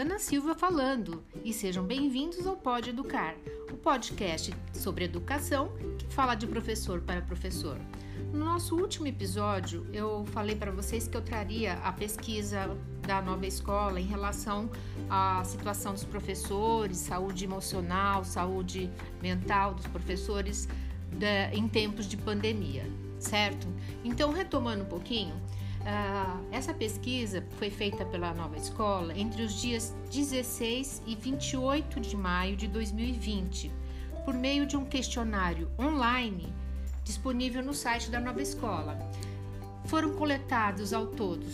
Adriana Silva falando e sejam bem-vindos ao Pode Educar, o podcast sobre educação que fala de professor para professor. No nosso último episódio, eu falei para vocês que eu traria a pesquisa da nova escola em relação à situação dos professores, saúde emocional, saúde mental dos professores em tempos de pandemia, certo? Então, retomando um pouquinho, Uh, essa pesquisa foi feita pela nova escola entre os dias 16 e 28 de maio de 2020, por meio de um questionário online disponível no site da nova escola. Foram coletados ao todo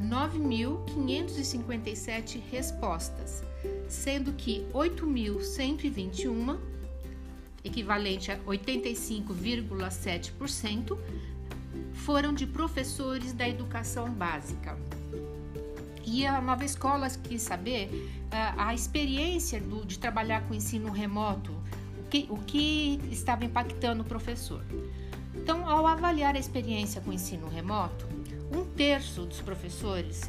9.557 respostas, sendo que 8.121, equivalente a 85,7%, foram de professores da educação básica. E a nova escola quis saber a, a experiência do, de trabalhar com ensino remoto, o que, o que estava impactando o professor. Então, ao avaliar a experiência com ensino remoto, um terço dos professores,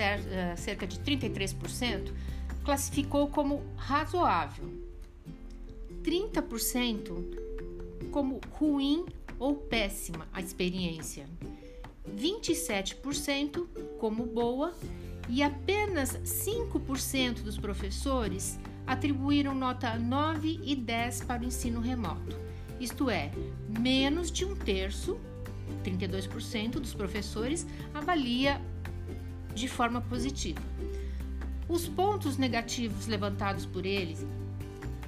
cerca de 33%, classificou como razoável, 30% como ruim ou péssima a experiência, 27% como boa e apenas 5% dos professores atribuíram nota 9 e 10 para o ensino remoto. Isto é, menos de um terço, 32% dos professores avalia de forma positiva. Os pontos negativos levantados por eles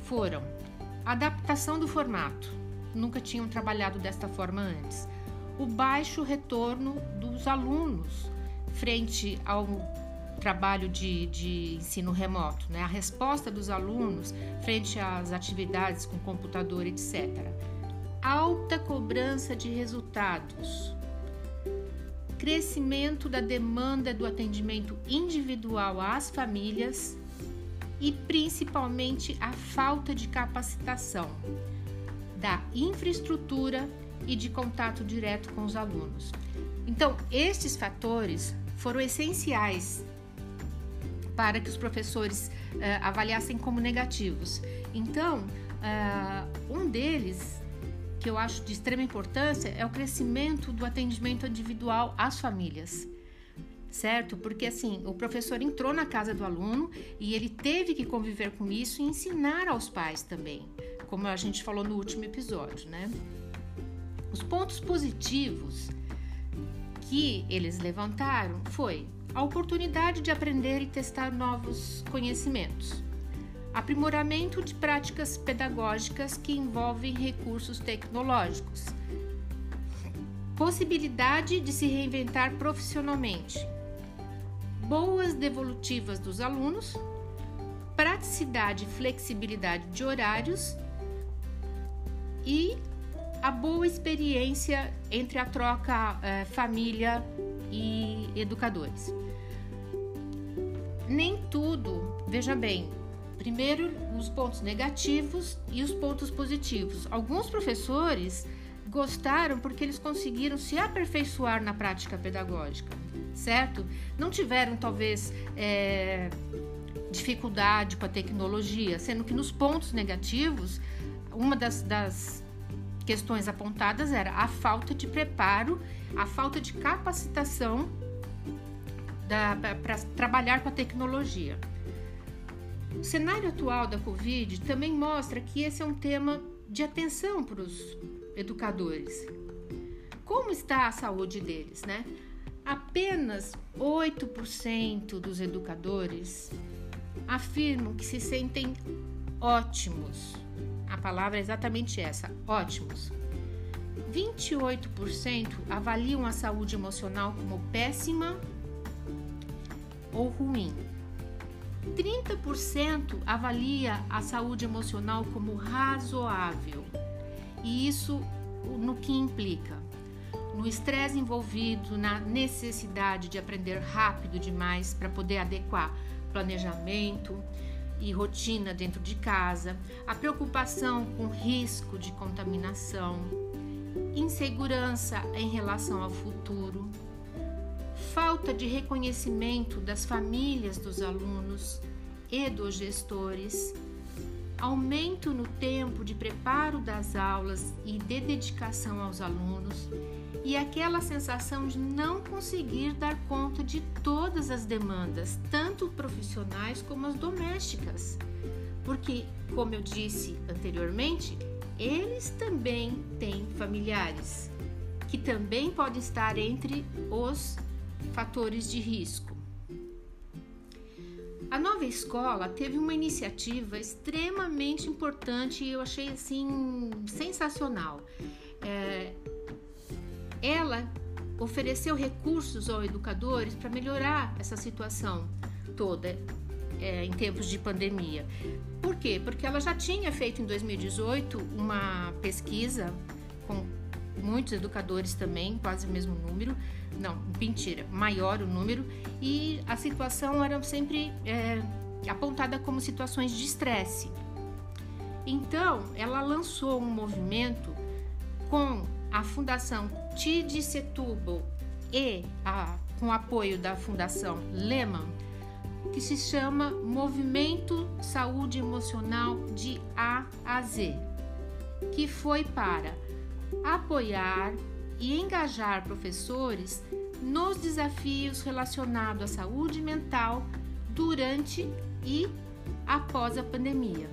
foram adaptação do formato, nunca tinham trabalhado desta forma antes o baixo retorno dos alunos frente ao trabalho de, de ensino remoto, né? a resposta dos alunos frente às atividades com computador, etc. Alta cobrança de resultados, crescimento da demanda do atendimento individual às famílias e principalmente a falta de capacitação da infraestrutura e de contato direto com os alunos. Então, estes fatores foram essenciais para que os professores uh, avaliassem como negativos. Então, uh, um deles, que eu acho de extrema importância, é o crescimento do atendimento individual às famílias. Certo? Porque assim, o professor entrou na casa do aluno e ele teve que conviver com isso e ensinar aos pais também, como a gente falou no último episódio, né? Os pontos positivos que eles levantaram foi a oportunidade de aprender e testar novos conhecimentos, aprimoramento de práticas pedagógicas que envolvem recursos tecnológicos, possibilidade de se reinventar profissionalmente, boas devolutivas dos alunos, praticidade e flexibilidade de horários e a boa experiência entre a troca é, família e educadores. Nem tudo, veja bem, primeiro os pontos negativos e os pontos positivos. Alguns professores gostaram porque eles conseguiram se aperfeiçoar na prática pedagógica, certo? Não tiveram, talvez, é, dificuldade com a tecnologia, sendo que nos pontos negativos, uma das, das questões apontadas era a falta de preparo, a falta de capacitação para trabalhar com a tecnologia. O cenário atual da Covid também mostra que esse é um tema de atenção para os educadores. Como está a saúde deles, né? Apenas 8% dos educadores afirmam que se sentem ótimos a palavra é exatamente essa: ótimos. 28% avaliam a saúde emocional como péssima ou ruim. 30% avalia a saúde emocional como razoável. E isso no que implica? No estresse envolvido, na necessidade de aprender rápido demais para poder adequar planejamento, e rotina dentro de casa, a preocupação com risco de contaminação, insegurança em relação ao futuro, falta de reconhecimento das famílias dos alunos e dos gestores, aumento no tempo de preparo das aulas e de dedicação aos alunos, e aquela sensação de não conseguir dar conta de todas as demandas, tanto profissionais como as domésticas. Porque, como eu disse anteriormente, eles também têm familiares, que também podem estar entre os fatores de risco. A nova escola teve uma iniciativa extremamente importante e eu achei assim sensacional. É, ela ofereceu recursos aos educadores para melhorar essa situação toda é, em tempos de pandemia. Por quê? Porque ela já tinha feito em 2018 uma pesquisa com muitos educadores também, quase o mesmo número, não, mentira, maior o número, e a situação era sempre é, apontada como situações de estresse. Então, ela lançou um movimento com a Fundação Tid Setúbal e a, com apoio da Fundação Lehman, que se chama Movimento Saúde Emocional de A a Z, que foi para apoiar e engajar professores nos desafios relacionados à saúde mental durante e após a pandemia,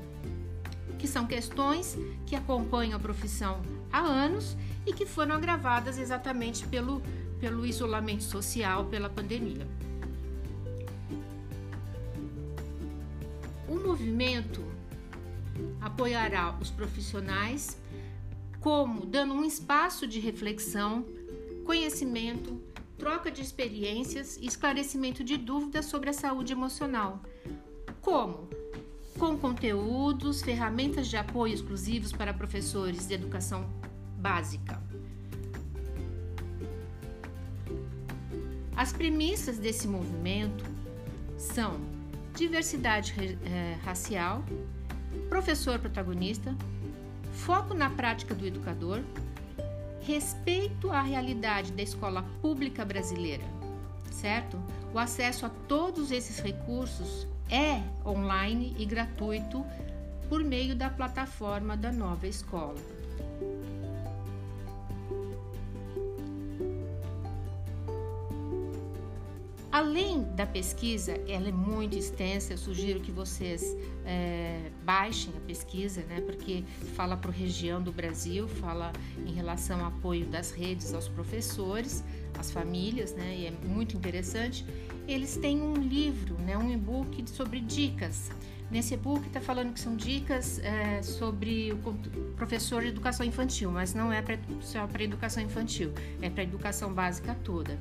que são questões que acompanham a profissão há anos e que foram agravadas exatamente pelo, pelo isolamento social, pela pandemia. O movimento apoiará os profissionais como dando um espaço de reflexão, conhecimento, troca de experiências e esclarecimento de dúvidas sobre a saúde emocional. Como? Com conteúdos, ferramentas de apoio exclusivos para professores de educação básica. As premissas desse movimento são diversidade eh, racial, professor protagonista, foco na prática do educador, respeito à realidade da escola pública brasileira, certo? O acesso a todos esses recursos é online e gratuito por meio da plataforma da nova escola. Além da pesquisa, ela é muito extensa, eu sugiro que vocês é, baixem a pesquisa, né, porque fala para a região do Brasil, fala em relação ao apoio das redes aos professores, às famílias, né, e é muito interessante. Eles têm um livro, né, um e-book sobre dicas. Nesse e-book está falando que são dicas é, sobre o professor de educação infantil, mas não é pra, só para educação infantil, é para educação básica toda.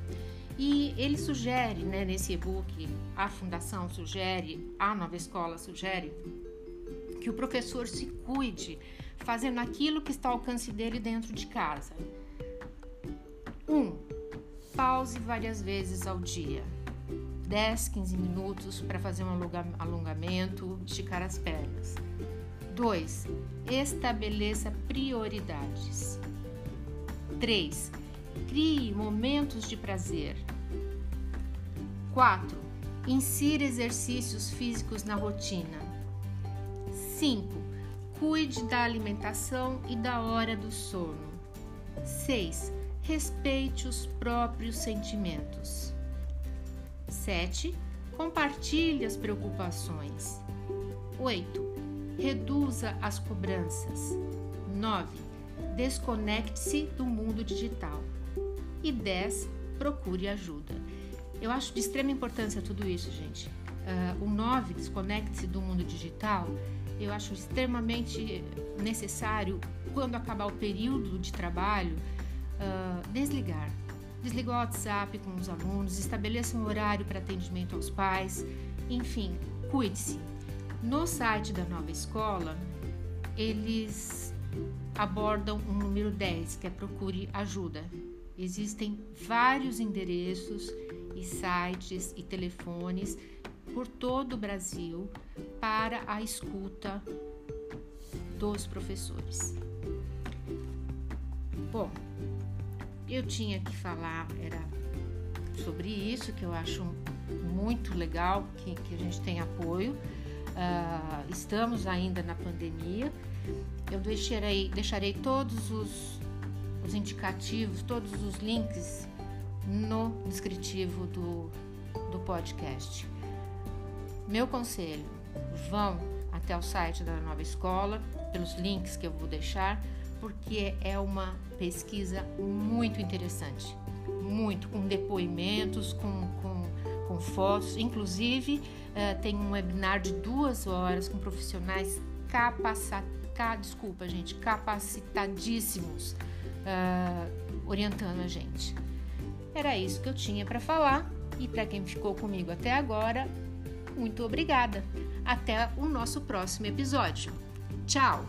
E ele sugere, né, nesse e-book, a fundação sugere, a nova escola sugere, que o professor se cuide fazendo aquilo que está ao alcance dele dentro de casa. 1. Um, pause várias vezes ao dia. 10, 15 minutos para fazer um alongamento, esticar as pernas. 2. Estabeleça prioridades. 3 Crie momentos de prazer. 4. Insira exercícios físicos na rotina. 5. Cuide da alimentação e da hora do sono. 6. Respeite os próprios sentimentos. 7. Compartilhe as preocupações. 8. Reduza as cobranças. 9. Desconecte-se do mundo digital. E 10, procure ajuda. Eu acho de extrema importância tudo isso, gente. Uh, o 9, desconecte-se do mundo digital, eu acho extremamente necessário, quando acabar o período de trabalho, uh, desligar. Desliga o WhatsApp com os alunos, estabeleça um horário para atendimento aos pais, enfim, cuide-se. No site da nova escola, eles abordam o número 10, que é procure ajuda. Existem vários endereços e sites e telefones por todo o Brasil para a escuta dos professores. Bom, eu tinha que falar era sobre isso que eu acho muito legal que, que a gente tem apoio. Uh, estamos ainda na pandemia. Eu deixarei, deixarei todos os, os indicativos, todos os links no descritivo do, do podcast. Meu conselho: vão até o site da nova escola, pelos links que eu vou deixar, porque é uma pesquisa muito interessante, muito com depoimentos, com, com, com fotos, inclusive uh, tem um webinar de duas horas com profissionais capacitados, desculpa gente, capacitadíssimos uh, orientando a gente. Era isso que eu tinha para falar e para quem ficou comigo até agora, muito obrigada. Até o nosso próximo episódio. Tchau!